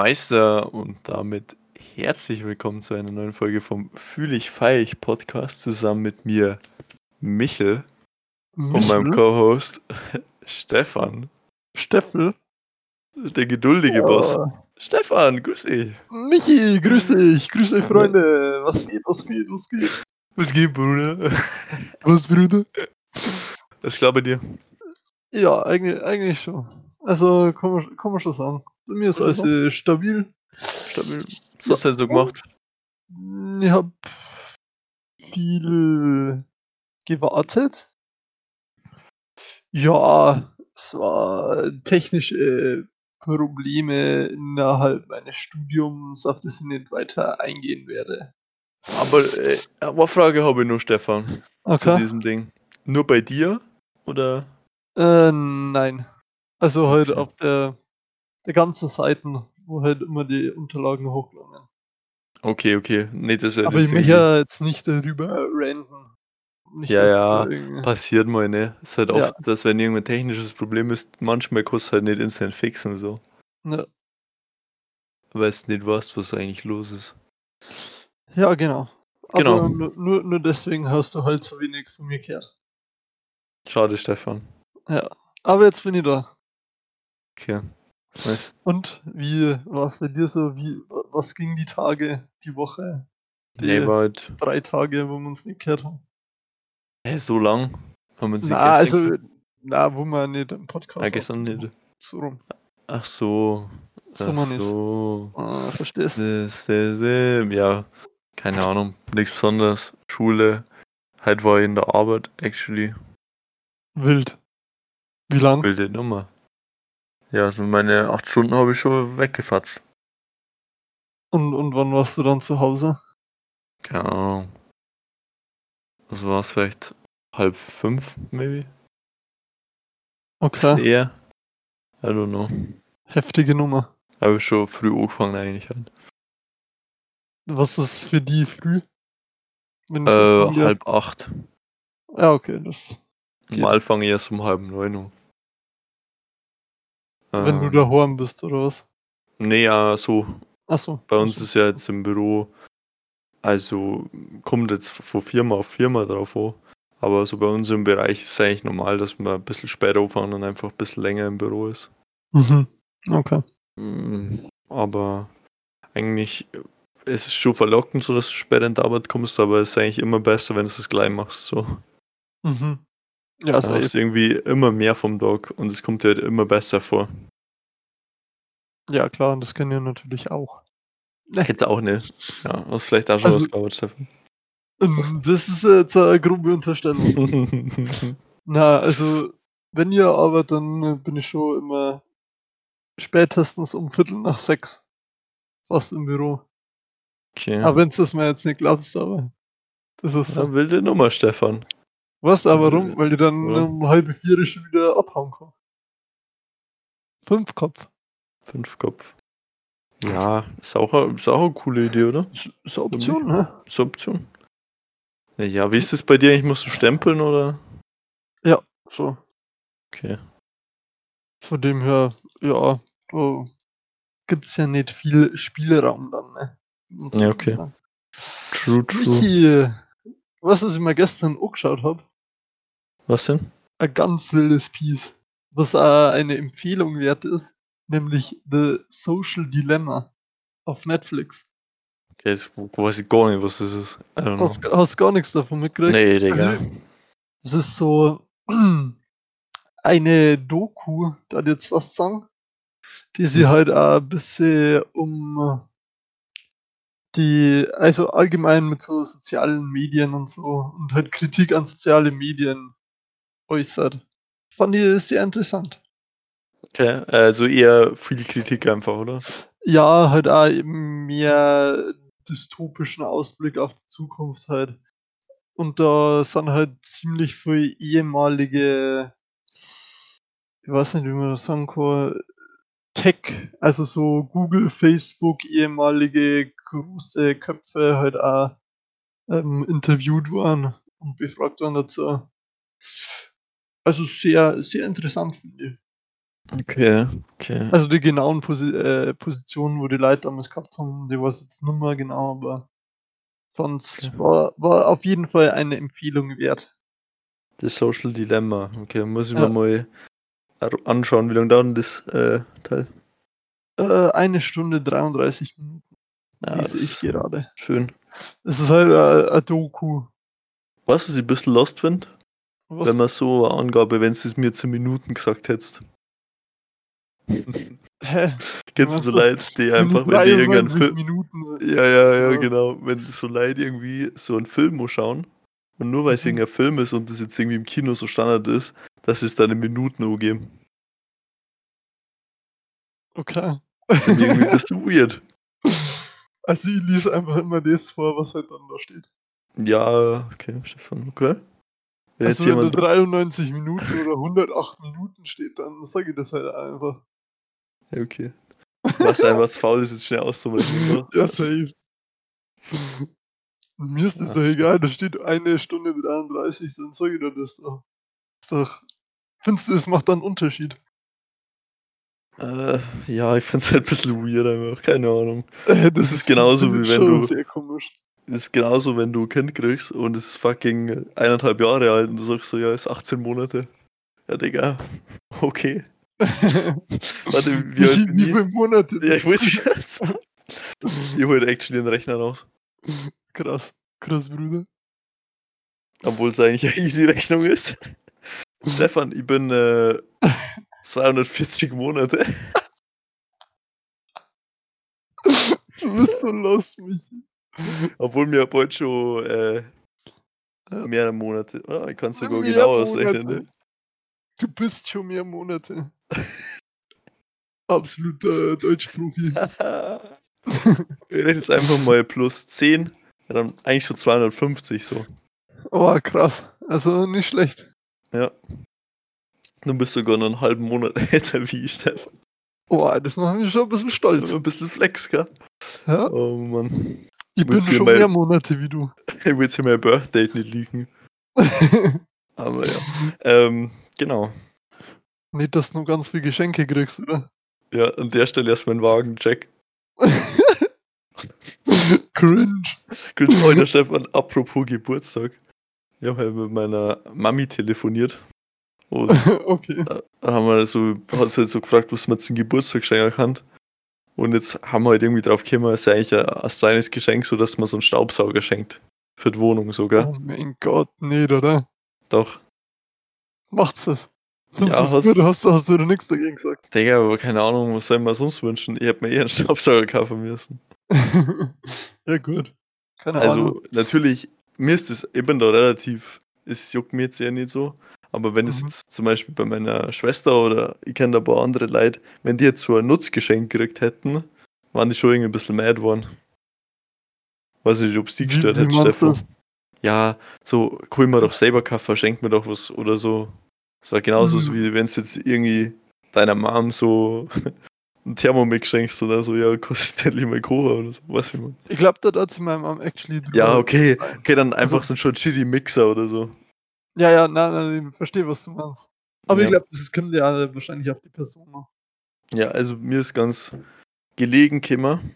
Meister und damit herzlich willkommen zu einer neuen Folge vom Fühl ich feig Podcast zusammen mit mir Michel und meinem Co-Host Stefan. Steffel. Der geduldige Oh. Boss. Stefan, grüß dich. Michi, grüß dich, grüß dich, Freunde. Was geht, was geht, was geht? Was geht, Bruder? Was, Brüder? Was glaube dir? Ja, eigentlich, eigentlich schon. Also, kann man, kann man schon sagen. Bei mir ist alles äh, stabil. Stabil. Was hast du denn so gemacht? Ich hab viel gewartet. Ja, es war technische Probleme innerhalb meines Studiums, auf das ich nicht weiter eingehen werde. Aber äh, eine Frage habe ich nur, Stefan, zu Okay. diesem Ding. Nur bei dir? Oder? Äh, nein. Also halt Okay. auf der, der ganzen Seiten, wo halt immer die Unterlagen hochgelangen. Okay, okay. Nee, das ist ja Aber ich möchte ja jetzt nicht darüber ranten. Nicht, Ja, ja, Passiert mal, ne? Ist halt Ja. oft, dass wenn irgendein technisches Problem ist, manchmal kannst du halt nicht instant fixen, so. Ja. Weil du nicht weißt, was eigentlich los ist. ja, genau. Genau. Aber nur, nur, nur deswegen hast du halt so wenig von mir gehört. Schade, Stefan. Ja. Aber jetzt bin ich da. Okay. Nice. Und wie war es bei dir so? Wie, was ging die Tage, die Woche, die Nee, halt drei Tage, wo wir uns nicht gehört haben? hä, so lang. Haben wir uns nicht Na, also, gestern gehört? na, wo wir nicht im Podcast Ah, gestern nicht. So rum. Ach so. So Ach nicht. so. Ah, verstehst ähm, ja, keine Ahnung. Nichts Besonderes. Schule. Heute war ich in der Arbeit, actually. Wild. Wie lang? Wilde Nummer. Ja, also meine acht Stunden habe ich schon weggefatzt. Und, und wann warst du dann zu Hause? Keine Ahnung. Was war es vielleicht? Halb fünf, maybe? Okay, eher? I don't know. heftige Nummer. Habe ich schon früh angefangen eigentlich halt. Was ist für die früh? Wenn Äh, halb acht. Ja, okay, das. Geht. Normal fange ich erst um halb neun an. Wenn du Ähm, daheim bist, oder was? Nee, ja, so. Achso. Bei uns ist ja jetzt im Büro, also kommt jetzt von Firma auf Firma drauf an. Aber so bei uns im Bereich ist es eigentlich normal, dass man ein bisschen später anfangen und einfach ein bisschen länger im Büro ist. Mhm. Okay. Mm, Aber eigentlich ist es schon verlockend, so dass du später in die Arbeit kommst, aber es ist eigentlich immer besser, wenn du es gleich machst. So. Mhm. Ja, Da safe. hast du irgendwie immer mehr vom Tag und es kommt dir halt immer besser vor. Ja, klar, und das kennen wir natürlich auch. Jetzt auch nicht. Ja, hast vielleicht auch schon Also- was gearbeitet, Stefan. Ähm, Das ist jetzt eine grobe Unterstellung. Na, also, wenn ihr arbeitet, dann äh, bin ich schon immer spätestens um Viertel nach sechs fast im Büro. okay. Aber wenn du das mir jetzt nicht glaubst, aber das ist so. ja, wilde Nummer, Stefan. Was, aber warum? Weil die dann Warum? um halb vier schon wieder abhauen kann. Fünf Kopf. Fünf Kopf. Ja, ist auch, eine- ist auch eine coole Idee, oder? Ist, eine Option, ne? Ist eine Option. Ja, Ja, wie ist es bei dir eigentlich? Musst du stempeln oder? So. Okay. Von dem her, ja, da gibt's ja nicht viel Spielraum dann, ne? Muss Ja, okay. True, true. Weißt du, was ich mir gestern angeschaut habe? Was denn? Ein ganz wildes Piece, was auch eine Empfehlung wert ist, nämlich The Social Dilemma auf Netflix. Okay, jetzt weiß ich gar nicht, was das ist. I don't know. Hast, hast gar nichts davon mitgekriegt? Nee, Digga. Also, Es ist so eine Doku, da jetzt was sagen, die sie Mhm. halt auch ein bisschen um die, also allgemein mit so sozialen Medien und so und halt Kritik an soziale Medien äußert. Fand ich sehr interessant. Okay, also eher viel Kritik einfach, oder? Ja, halt auch eben mehr dystopischen Ausblick auf die Zukunft halt. Und da sind halt ziemlich viele ehemalige, ich weiß nicht, wie man das sagen kann, Tech, also so Google, Facebook, ehemalige große Köpfe halt auch ähm, interviewt worden und befragt worden dazu. Also sehr, sehr interessant finde ich. Okay, okay. Also die genauen Posi äh, Positionen, wo die Leute damals gehabt haben, die weiß jetzt nicht mehr genau, aber sonst Okay. war, war auf jeden Fall eine Empfehlung wert. Das Social Dilemma. Okay, muss ich Ja. mir mal anschauen, wie lange dauert das äh, Teil? Äh, eine Stunde 33 Minuten Ja, lese das ist gerade. schön. Es ist halt äh, ein Doku. Was ich ein bisschen lost finde? Was, Wenn man so eine Angabe, wenn du es mir zu Minuten gesagt hättest. hä? Kennst du so? Leute, die einfach, wenn die irgendeinen 93 Film. Minuten. Ja, ja, ja, Ja. genau. Wenn so Leute irgendwie so einen Film muss schauen und nur weil es Mhm. irgendein Film ist und das jetzt irgendwie im Kino so Standard ist, dass es dann in Minuten angeben. Okay. Finde ich irgendwie ein bisschen weird. Also ich lese einfach immer das vor, was halt dann da steht. Ja, okay, Stefan, okay. Wenn jetzt Also da jemand. 93 Minuten oder 108 Minuten steht, dann sage ich das halt einfach. Ja, okay. Was einfach was faul ist, jetzt schnell auszumachen. oder? Ja, safe. Mir ist das Ja. doch egal, da steht eine Stunde 33, dann sag ich dir das doch. Ist doch. Findest du, es macht dann einen Unterschied? Äh, ja, ich find's halt ein bisschen weird einfach, keine Ahnung. Äh, Das ist genauso, wie wenn du- Sehr komisch. Ist genauso, wenn du ein Kind kriegst und es ist fucking eineinhalb Jahre alt und du sagst so, ja, ist 18 Monate. Ja, Digga, okay. Warte, wie alt bin ich? viele Monate? Ja, ich wollte jetzt. Ich hol actually den Rechner raus. Krass. Krass, Bruder. Obwohl es eigentlich eine easy Rechnung ist. Stefan, ich bin äh, 240 Monate. Du bist so lost, mich. Obwohl mir bald schon äh, mehrere Monate. Ah, ich kann es sogar Mehr genau ausrechnen. Ne? Du bist schon mehr Monate. Absoluter Deutschprofi. ich rechne jetzt einfach mal plus 10. Ja, dann eigentlich schon 250 so. Oh, krass. Also nicht schlecht. Ja. Du bist sogar noch einen halben Monat älter wie ich, Stefan. Oh, das macht mich schon ein bisschen stolz. Ein bisschen Flex, gell? Ja? Oh Mann. Ich bin schon mehr Monate wie du. Ich will jetzt hier mein Birthday nicht liegen. Aber ja. Ähm, genau. nicht, dass du noch ganz viel Geschenke kriegst, oder? Ja, an der Stelle erstmal einen Wagen, check. Cringe. Gut, heute Stefan, apropos Geburtstag. Ich habe halt mit meiner Mami telefoniert. Und okay. da haben wir so, hat sie halt so gefragt, was man zum Geburtstag schenken kann. Und jetzt haben wir halt irgendwie drauf gekommen, es ist ja eigentlich ein, ein kleines Geschenk, so dass man so einen Staubsauger schenkt. Für die Wohnung sogar. Oh mein Gott, nicht, oder? Doch. Macht's das. Findest Ja, hast- gut? Hast, hast du da nichts dagegen gesagt? Digga, aber keine Ahnung, was soll man sonst wünschen? Ich hätte mir eher einen Staubsauger kaufen müssen. ja, gut. Keine Also Ahnung. natürlich, mir ist das, bin da relativ, es juckt mir jetzt eher nicht so. Aber wenn es Mhm. jetzt zum Beispiel bei meiner Schwester oder ich kenne da ein paar andere Leute, wenn die jetzt so ein Nutzgeschenk gekriegt hätten, waren die schon irgendwie ein bisschen mad worden. Weiß nicht, ob es die gestört hätte, Stefan. du's? Ja, so, hol mir doch selber Kaffee, schenk mir doch was oder so. Das war genauso so Mhm. wie wenn es jetzt irgendwie deiner Mom so ein Thermomix schenkst oder so, ja, kostet endlich mal Kocher oder so, was ich mein. Ich glaube, da hat sie meinem Mom actually drüber. Ja, okay, okay, dann einfach Also- so ein shitty Mixer oder so. Ja, ja, nein, nein, ich verstehe, was du meinst. Aber Ja. ich glaube, das kommt ja wahrscheinlich auf die Person noch. Ja, also mir ist ganz gelegen gekommen.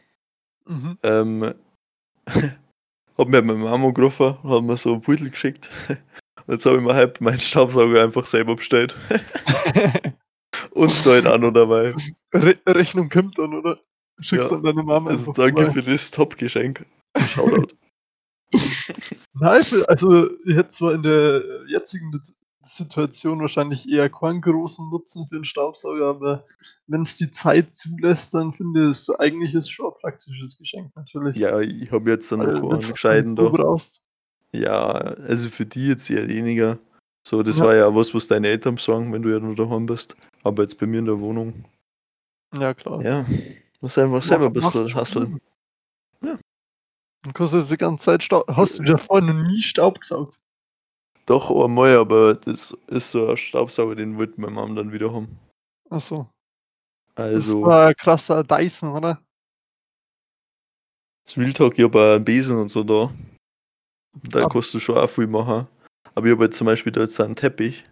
Mhm. Ähm, hab mir meine Mama gerufen, hat mir so ein Beutel geschickt. Und jetzt habe ich mir halt meinen Staubsauger einfach selber bestellt. Und so ein Anno dabei. Re Rechnung kommt dann, oder? Schickst Ja, du an deine Mama Also danke vorbei. für das Top-Geschenk. Shoutout. Nein, also ich hätte zwar in der jetzigen Situation wahrscheinlich eher keinen großen Nutzen für einen Staubsauger, aber wenn es die Zeit zulässt, dann finde ich es eigentlich ist schon ein praktisches Geschenk natürlich. ja, ich habe jetzt dann wenn's einen gescheiten du da. brauchst. Ja, also für die jetzt eher weniger. So, das Ja. war ja was, was deine Eltern sagen, wenn du ja nur daheim bist. Aber jetzt bei mir in der Wohnung. Ja, klar. Ja, muss einfach selber ein Macht- bisschen hasseln. Dann kostet es die ganze Zeit Staub. Hast du ja vorher noch nie Staub gesaugt? Doch, einmal, aber das ist so ein Staubsauger, den wollte meine Mom dann wieder haben. Achso. Also, Das war ein krasser Dyson, oder? das Real Talk, ich habe einen Besen und so da. Da Ab- kannst du schon auch viel machen. Aber ich habe jetzt zum Beispiel da jetzt einen Teppich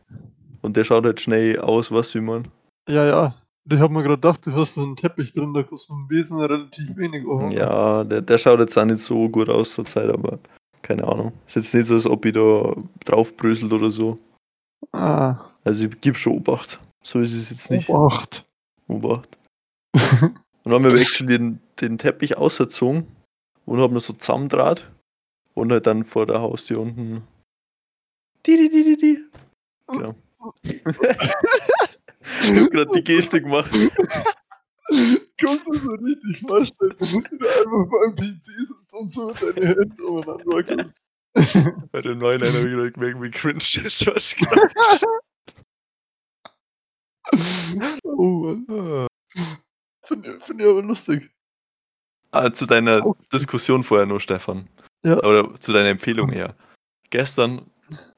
und der schaut halt schnell aus, was wie man. Ja, ja. Ich habe mir gerade gedacht, du hast so einen Teppich drin, da kostet dem Besen relativ wenig. Ohren. Ja, der, der schaut jetzt auch nicht so gut aus zur Zeit, aber keine Ahnung. Ist jetzt nicht so, als ob ich da draufbröselt oder so. Ah, Also ich gebe schon Obacht. So ist es jetzt nicht. Obacht. Obacht. Und dann haben wir actually den, den Teppich ausgezogen und haben so zusammendraht und halt dann vor der Haustür unten. Die, die, die, die, die. Genau. ich hab gerade die Geste gemacht. Kannst du so richtig vorstellen, wie du einfach beim PC sitzt und so deine Hände umeinander wackelst. Bei dem neuen einer habe ich gemerkt, wie cringe das was oh Mann. Finde find ich aber lustig. Ah, zu deiner Diskussion vorher noch, Stefan. Ja. Oder zu deiner Empfehlung her. Gestern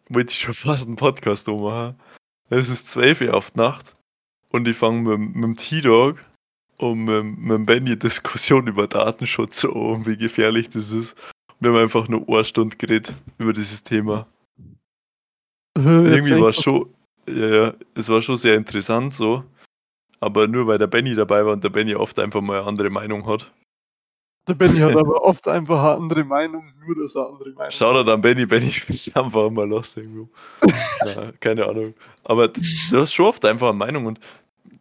wollte ich schon fast einen Podcast machen. Es ist 12 Uhr auf Nacht und ich fange mit, mit dem T-Dog und mit, mit dem Benny Diskussion über Datenschutz an und wie gefährlich das ist. Wir haben einfach nur eine Stunde geredet über dieses Thema. Irgendwie war es schon, ja, ja, es war schon sehr interessant so. Aber nur weil der Benny dabei war und der Benny oft einfach mal eine andere Meinung hat. Der Benny hat aber oft einfach eine andere Meinung, nur dass er eine andere Meinung Schau da dann Benny, Benny ist einfach mal los irgendwo. ja, keine Ahnung. Aber du hast schon oft einfach eine Meinung und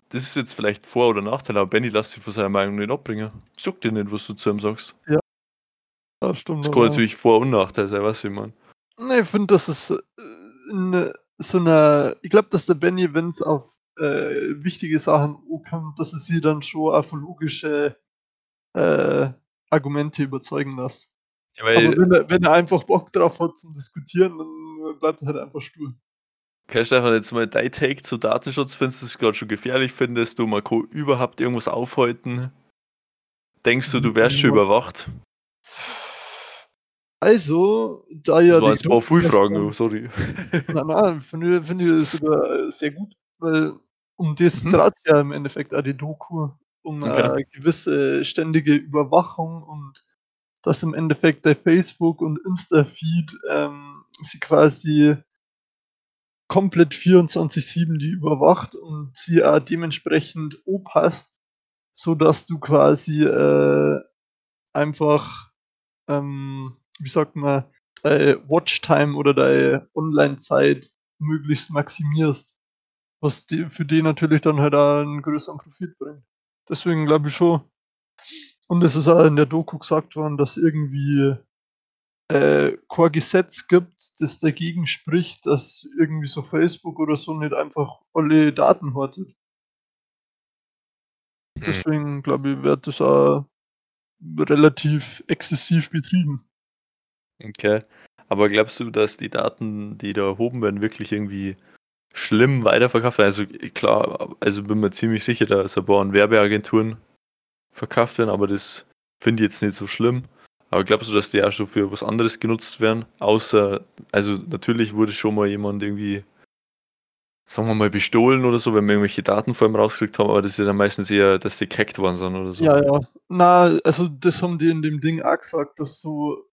das ist jetzt vielleicht Vor- oder Nachteil, aber Benny lässt sich von seiner Meinung nicht abbringen. Sag dir nicht, was du zu ihm sagst. Ja, stimmt. Das kann natürlich Vor- und Nachteil sein, weißt du, wie ich mein. Nee, ich finde, das ist äh, in so einer. Ich glaube, dass der Benny, wenn es auf äh, wichtige Sachen kommt, dass es sie dann schon auf logische äh, Argumente überzeugen lässt. Ja, Aber wenn er, wenn er einfach Bock drauf hat zum Diskutieren, dann bleibt er halt einfach stur. Okay, Stefan, jetzt mal dein Take zu Datenschutz. Findest du es gerade schon gefährlich? Findest du, man kann überhaupt irgendwas aufhalten? Denkst du, du wärst schon überwacht? Also, da ja. Das waren jetzt ein paar Frühfragen, sorry. Nein, nein, finde ich, find ich sogar äh, sehr gut, weil um das Mhm. dreht ja im Endeffekt auch die Doku, um Okay. äh, gewisse ständige Überwachung und dass im Endeffekt der Facebook- und Insta-Feed ähm, sie quasi komplett 24-7 die überwacht und sie auch dementsprechend opasst, sodass du quasi äh, einfach, ähm, wie sagt man, deine Watchtime oder deine Online-Zeit möglichst maximierst. Was die, für die natürlich dann halt auch einen größeren Profit bringt. Deswegen glaube ich schon. Und es ist auch in der Doku gesagt worden, dass irgendwie äh, kein Gesetz gibt, das dagegen spricht, dass irgendwie so Facebook oder so nicht einfach alle Daten hortet. Hm. Deswegen glaube ich, wird das auch relativ exzessiv betrieben. Okay. Aber glaubst du, dass die Daten, die da erhoben werden, wirklich irgendwie schlimm weiterverkauft werden? Also klar, also bin mir ziemlich sicher, dass ein paar an Werbeagenturen verkauft werden, aber das finde ich jetzt nicht so schlimm. Aber glaubst du, dass die auch schon für was anderes genutzt werden? Außer, also natürlich wurde schon mal jemand irgendwie, sagen wir mal, bestohlen oder so, wenn wir irgendwelche Daten vor ihm rausgekriegt haben, aber das ist ja dann meistens eher, dass die gehackt worden sind oder so. Ja, ja. Na, also das haben die in dem Ding auch gesagt, dass so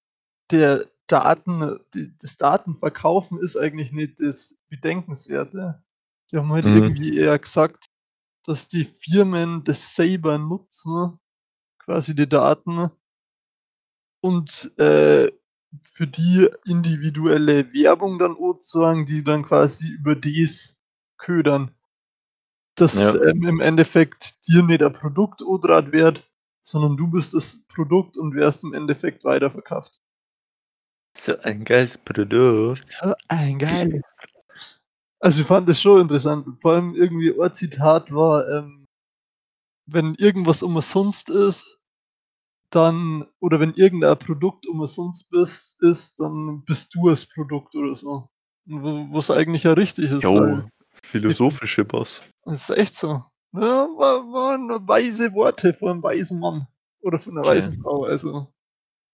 der Daten, die, das Datenverkaufen ist eigentlich nicht das Bedenkenswerte. Die haben halt Mhm. irgendwie eher gesagt, dass die Firmen das selber nutzen, quasi die Daten, und äh, für die individuelle Werbung dann sozusagen, die dann quasi über das ködern. Dass Ja. ähm, im Endeffekt dir nicht ein Produkt odrat wird, sondern du bist das Produkt und wirst im Endeffekt weiterverkauft. So ein geiles Produkt. Ein geiles. Also ich fand das schon interessant. Vor allem irgendwie ein Zitat war, ähm, wenn irgendwas umsonst ist, dann, oder wenn irgendein Produkt umsonst bist, ist, dann bist du das Produkt oder so. Was eigentlich ja richtig ist. Jo, philosophische Boss. Das ist echt so. Ja, war, waren weise Worte von einem weisen Mann. Oder von einer weisen Frau. Also,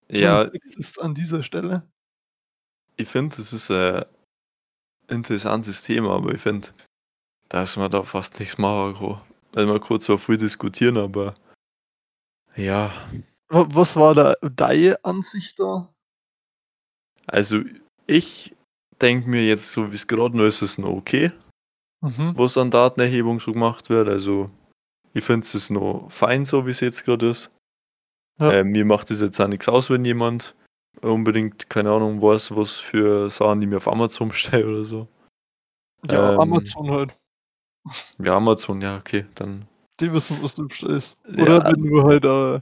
Ja, ist an dieser Stelle. ich finde, das ist ein interessantes Thema, aber ich finde, dass man da fast nichts machen kann. Weil man kurz zwar viel diskutieren, aber ja, Was war da deine Ansicht da? also ich denke mir jetzt, so wie es gerade noch ist, ist es noch okay. Mhm. wo es an Datenerhebung so gemacht wird. Also ich finde es noch fein so, wie es jetzt gerade ist. Ja. Äh, mir macht es jetzt auch nichts aus, wenn jemand unbedingt, keine Ahnung, weiß, was für Sachen die mir auf Amazon bestelle oder so. Ja, Ähm. Amazon halt. Ja, Amazon, ja, okay, dann. Die wissen, was du bestellst. Ja. Oder wenn du halt äh,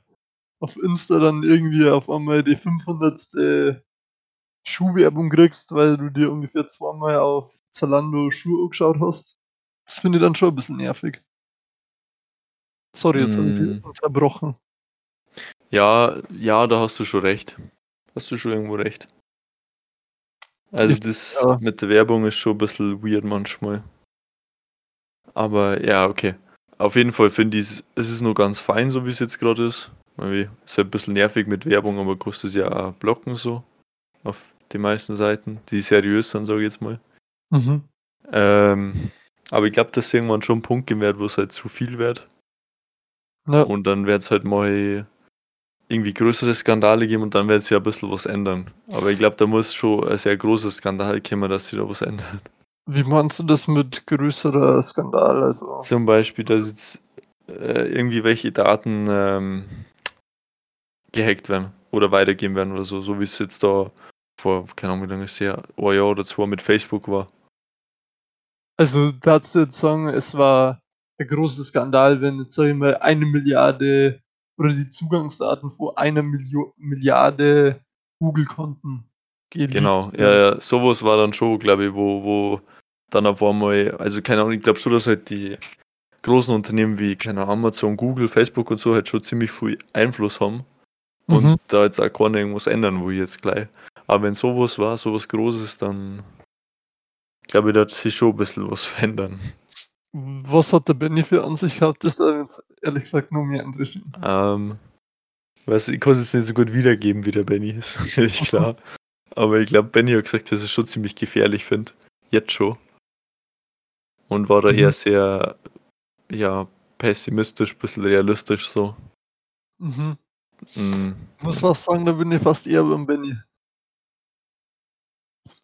auf Insta dann irgendwie auf einmal die 500. Schuhwerbung kriegst, weil du dir ungefähr zweimal auf Zalando Schuhe angeschaut hast. Das finde ich dann schon ein bisschen nervig. Sorry, jetzt habe ich Mm. dich unterbrochen. Ja, ja, da hast du schon recht. Hast du schon irgendwo recht. Also das ja. mit der Werbung ist schon ein bisschen weird manchmal. Aber ja, okay. Auf jeden Fall finde ich es, es ist nur ganz fein, so wie es jetzt gerade ist. Ist halt ein bisschen nervig mit Werbung, aber kostet es ja auch blocken so. Auf die meisten Seiten, die seriös sind, sage ich jetzt mal. Mhm. Ähm, aber ich glaube, dass es irgendwann schon ein Punkt geben wird, wo es halt zu viel wird. Ja, Und dann wird es halt mal irgendwie größere Skandale geben und dann wird es ja ein bisschen was ändern. Aber ich glaube, da muss schon ein sehr großer Skandal kommen, dass sich da was ändert. wie meinst du das mit größerer Skandal? Also, Zum Beispiel, dass jetzt äh, irgendwie welche Daten ähm, gehackt werden oder weitergeben werden oder so, so wie es jetzt da vor, keine Ahnung, wie lange es her, ein Jahr oder zwei mit Facebook war. also dazu jetzt sagen, es war ein großer Skandal, wenn jetzt, sag ich mal, eine Milliarde oder die Zugangsdaten von einer Milio Milliarde Google-Konten geleakt Genau, ja, ja, sowas war dann schon, glaube ich, wo, wo dann auf einmal, also keine Ahnung, ich glaube schon, dass halt die großen Unternehmen wie, keine Ahnung, Amazon, Google, Facebook und so halt schon ziemlich viel Einfluss haben und Mhm. da jetzt auch keiner irgendwas ändern will jetzt gleich. Aber wenn sowas war, sowas Großes, dann glaube ich, da hat sich schon ein bisschen was verändern. Was hat der Benny für Ansicht gehabt? Das hat uns ehrlich gesagt nur mehr interessiert. Ähm, weiß, ich kann es jetzt nicht so gut wiedergeben, wie der Benny ist, natürlich klar. Aber ich glaube, Benny hat gesagt, dass er es schon ziemlich gefährlich findet. Jetzt schon. Und war da Mhm. eher sehr, ja, pessimistisch, bisschen realistisch so. Mhm. Mm, Ich muss was sagen, da bin ich fast eher beim Benny.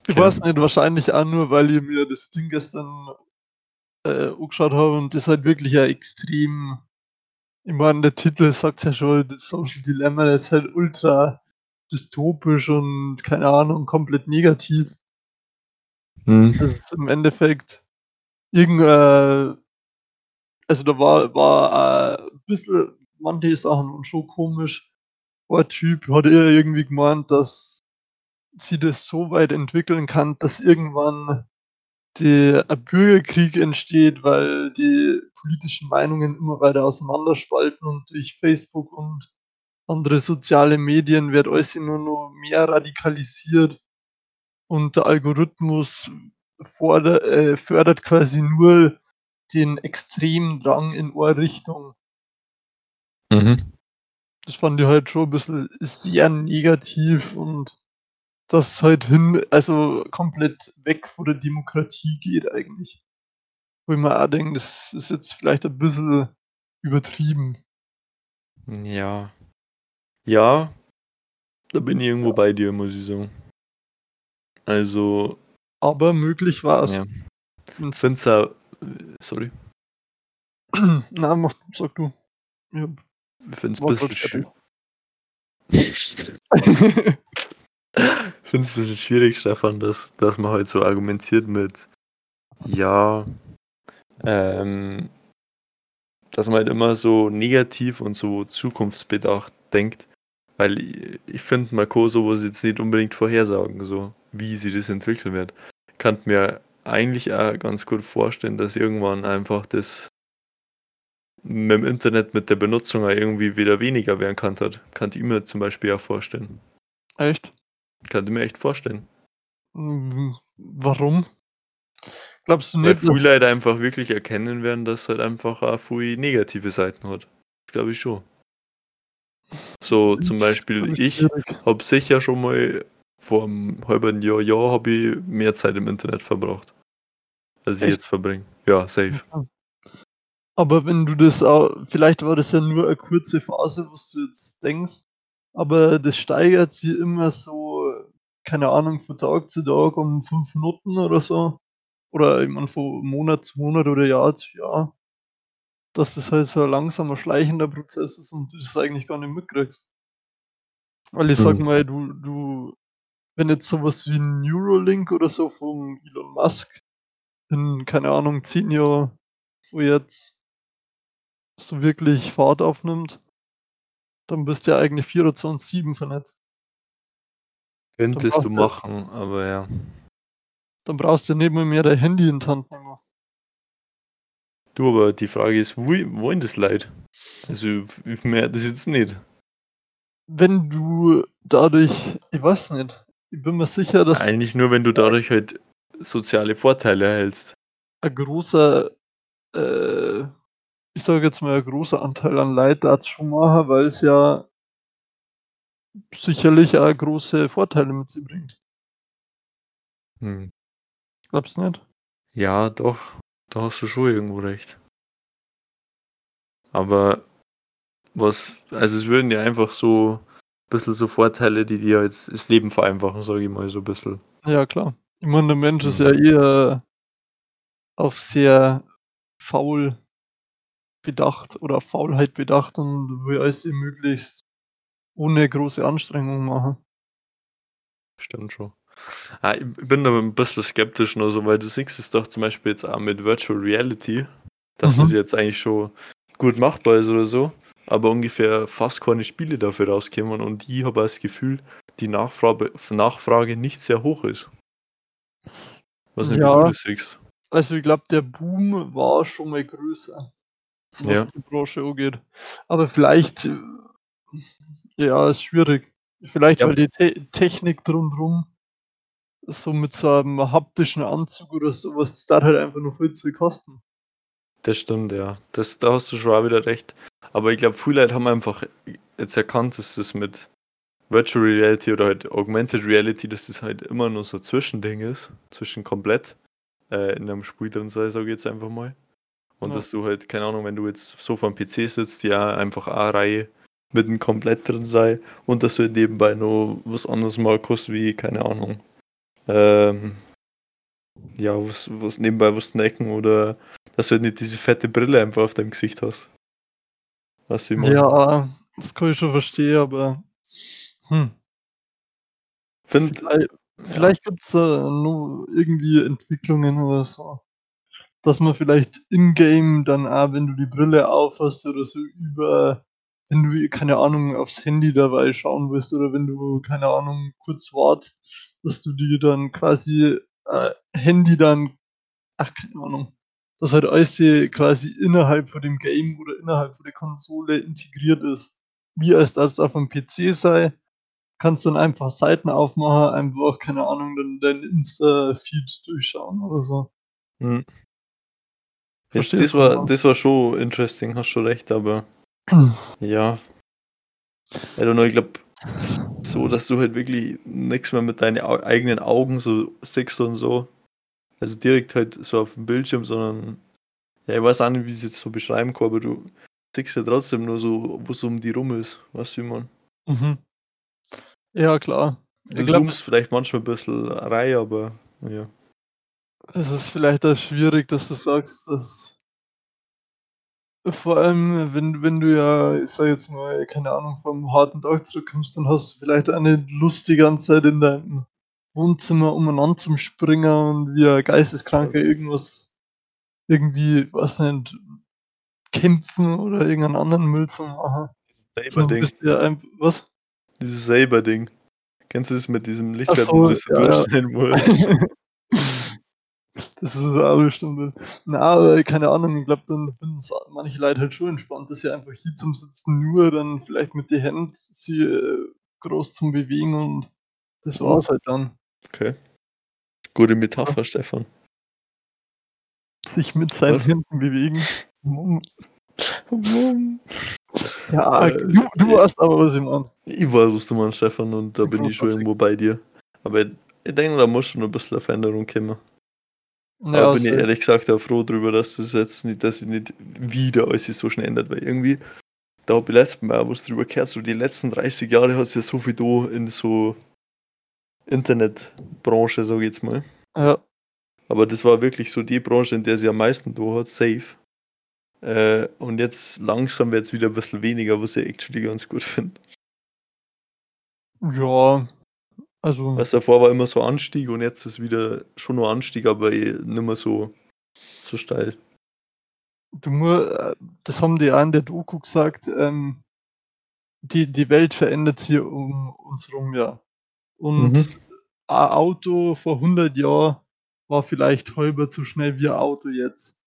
Ich Okay. weiß nicht, wahrscheinlich auch nur, weil ich mir das Ding gestern äh, angeschaut habe und das ist halt wirklich ja extrem. Ich meine, der Titel sagt ja schon, das Social Dilemma, das ist halt ultra dystopisch und keine Ahnung, komplett negativ. mm, Das ist im Endeffekt irgendein. Also da war, war ein bisschen manche Sachen und schon komisch. Ein Typ hat er irgendwie gemeint, dass sie das so weit entwickeln kann, dass irgendwann ein Bürgerkrieg entsteht, weil die politischen Meinungen immer weiter auseinanderspalten und durch Facebook und andere soziale Medien wird alles nur noch mehr radikalisiert und der Algorithmus forder, äh, fördert quasi nur den extremen Drang in eine Richtung. Mhm. Das fand ich halt schon ein bisschen sehr negativ und das halt hin, also komplett weg von der Demokratie geht eigentlich. Wo ich mir auch denke, das ist jetzt vielleicht ein bisschen übertrieben. Ja. Ja, da bin ich irgendwo bei dir, muss ich sagen. Also, Aber möglich war es. ja. Ja. Finde es auch, äh, sorry, Na, mach, sag du. Ja. ich finde es ein bisschen schwierig. Ich finde es ein bisschen schwierig, Stefan, dass, dass man halt so argumentiert mit, ja, ähm, dass man halt immer so negativ und so zukunftsbedacht denkt, weil ich, ich finde, man kann sowas jetzt nicht unbedingt vorhersagen, so wie sich das entwickeln wird. Ich kann mir eigentlich auch ganz gut vorstellen, dass irgendwann einfach das mit dem Internet, mit der Benutzung irgendwie wieder weniger werden kann. Hat. Kann ich mir zum Beispiel auch vorstellen. Echt? Kann ich mir echt vorstellen. Warum? Glaubst du Weil nicht, viele dass, Leute einfach wirklich erkennen werden, dass es halt einfach auch viele negative Seiten hat. Glaube ich schon. So zum Beispiel ich habe sicher schon mal vor einem halben Jahr, Jahr habe ich mehr Zeit im Internet verbracht. Als ich Echt? jetzt verbringe. Ja, safe. Aber wenn du das auch, vielleicht war das ja nur eine kurze Phase, was du jetzt denkst, aber das steigert sich immer so, keine Ahnung, von Tag zu Tag um fünf Minuten oder so. oder ich meine von Monat zu Monat oder Jahr zu Jahr, dass das halt so ein langsamer, schleichender Prozess ist und du das eigentlich gar nicht mitkriegst. Weil ich sag Mhm. mal, du, du, wenn jetzt sowas wie Neuralink oder so von Elon Musk in, keine Ahnung, 10 Jahren, wo jetzt so wirklich Fahrt aufnimmt, dann bist du ja eigentlich 24-7 vernetzt. Könntest du du- machen, aber ja. Dann brauchst du mal mehr dein Handy in die Hand nehmen. Du, aber die Frage ist, wo wollen das Leid? Also, ich merke das jetzt nicht. Wenn du dadurch, ich weiß nicht, ich bin mir sicher, dass Eigentlich nur, wenn du dadurch halt soziale Vorteile erhältst. ein großer, äh, ich sage jetzt mal, ein großer Anteil an Leid schon machen, weil es ja sicherlich auch große Vorteile mit sich bringt. Hm. Glaubst du nicht? Ja, doch. Da hast du schon irgendwo recht. Aber was, also es würden ja einfach so ein bisschen so Vorteile, die dir jetzt das Leben vereinfachen, sage ich mal so ein bisschen. Ja, klar. Ich meine, der Mensch ist Mhm. ja eher auf sehr faul bedacht oder auf Faulheit bedacht und will alles möglichst ohne große Anstrengung machen. Stimmt schon. Ah, ich bin da ein bisschen skeptisch nur so, weil du siehst es doch zum Beispiel jetzt auch mit Virtual Reality, dass Mhm. es jetzt eigentlich schon gut machbar ist oder so, aber ungefähr fast keine Spiele dafür rauskommen und ich habe das Gefühl, die Nachfrage, Nachfrage nicht sehr hoch ist. Was nicht, Ja. du das siehst. Also ich glaube, der Boom war schon mal größer, was Ja. die Branche angeht. Aber vielleicht, äh, ja, ist schwierig. Vielleicht, Ja. weil die Te Technik drumherum so mit so einem haptischen Anzug oder sowas, das darf halt einfach noch viel zu kosten. Das stimmt, ja. Das, da hast du schon auch wieder recht. Aber ich glaube, viele Leute haben einfach jetzt erkannt, dass das mit Virtual Reality oder halt Augmented Reality, dass das halt immer nur so ein Zwischending ist, zwischen komplett äh, in einem Spiel drin sei, sage ich jetzt einfach mal. Und Ja. dass du halt, keine Ahnung, wenn du jetzt so vor dem PC sitzt, ja, einfach eine Reihe mit einem komplett drin sei und dass du halt nebenbei noch was anderes mal kostet, wie, keine Ahnung, ähm, ja, was, was nebenbei was snacken oder dass du halt nicht diese fette Brille einfach auf deinem Gesicht hast. Was ich meine. Ja, das kann ich schon verstehen, aber hm, Find, vielleicht, vielleicht gibt es da nur irgendwie Entwicklungen oder so. Dass man vielleicht in-game dann auch, wenn du die Brille aufhast oder so über, wenn du, keine Ahnung, aufs Handy dabei schauen willst oder wenn du, keine Ahnung, kurz wartest, dass du dir dann quasi äh, Handy dann, ach, keine Ahnung, dass halt alles quasi innerhalb von dem Game oder innerhalb von der Konsole integriert ist. Wie als das auf dem PC sei, kannst dann einfach Seiten aufmachen, einfach, keine Ahnung, dann dein Insta-Feed durchschauen oder so. hm. Das, Verstehst das, war, das war schon interesting, hast schon recht, aber ja. I don't know, ich glaube, so, dass du halt wirklich nichts mehr mit deinen eigenen Augen so siehst und so. Also direkt halt so auf dem Bildschirm, sondern ja, ich weiß auch nicht, wie ich es jetzt so beschreiben kann, aber du siehst ja trotzdem nur so, wo es um die rum ist. Weißt du, wie man? Mhm. Ja, klar. Du Ich glaube, zoomst vielleicht manchmal ein bisschen rein, aber ja. Es ist vielleicht auch schwierig, dass du sagst, dass vor allem, wenn, wenn du ja, ich sag jetzt mal, keine Ahnung, vom harten Tag zurückkommst, dann hast du vielleicht nicht Lust, die ganze Zeit in deinem Wohnzimmer umeinander zum Springen und wie ein Geisteskranker irgendwas irgendwie, was nicht, kämpfen oder irgendeinen anderen Müll zu machen. Selber Sondern Ding. bist ja einfach, was? Dieses selber Ding. Kennst du das mit diesem Lichtschwert, so, wo du das so ja, ja. durchschneiden musst? Das ist auch bestimmt. Na, aber keine Ahnung, ich glaube, dann finden es manche Leute halt schon entspannt, das ja einfach hier zum Sitzen nur dann vielleicht mit den Händen sie äh, groß zum Bewegen und das war's halt dann. Okay. Gute Metapher, Stefan. Sich mit seinen Was? Händen bewegen. Ja, Äh, du, du weißt aber, was ich meine. Ich weiß, was du meinst, Stefan, und da bin ich schon irgendwo bei dir. Aber ich denke, da muss schon ein bisschen Veränderung kommen. Ja, Aber bin ich ehrlich gesagt auch froh drüber, dass das jetzt nicht, dass sich nicht wieder alles so schnell ändert, weil irgendwie, da habe ich letztes Mal auch was drüber gehört, so die letzten 30 Jahre hat es ja so viel da in so Internetbranche, sage ich jetzt mal. ja, Aber das war wirklich so die Branche, in der sie am meisten da hat, safe. Äh, und jetzt langsam wird es wieder ein bisschen weniger, was ich actually ganz gut finde. Ja, also. Was davor war immer so Anstieg und jetzt ist wieder schon nur Anstieg, aber eh nicht mehr so, so steil. Du musst, das haben die auch in der Doku gesagt, ähm, die, die Welt verändert sich um uns rum, ja. Und mhm. ein Auto vor 100 Jahren war vielleicht halber so schnell wie ein Auto jetzt.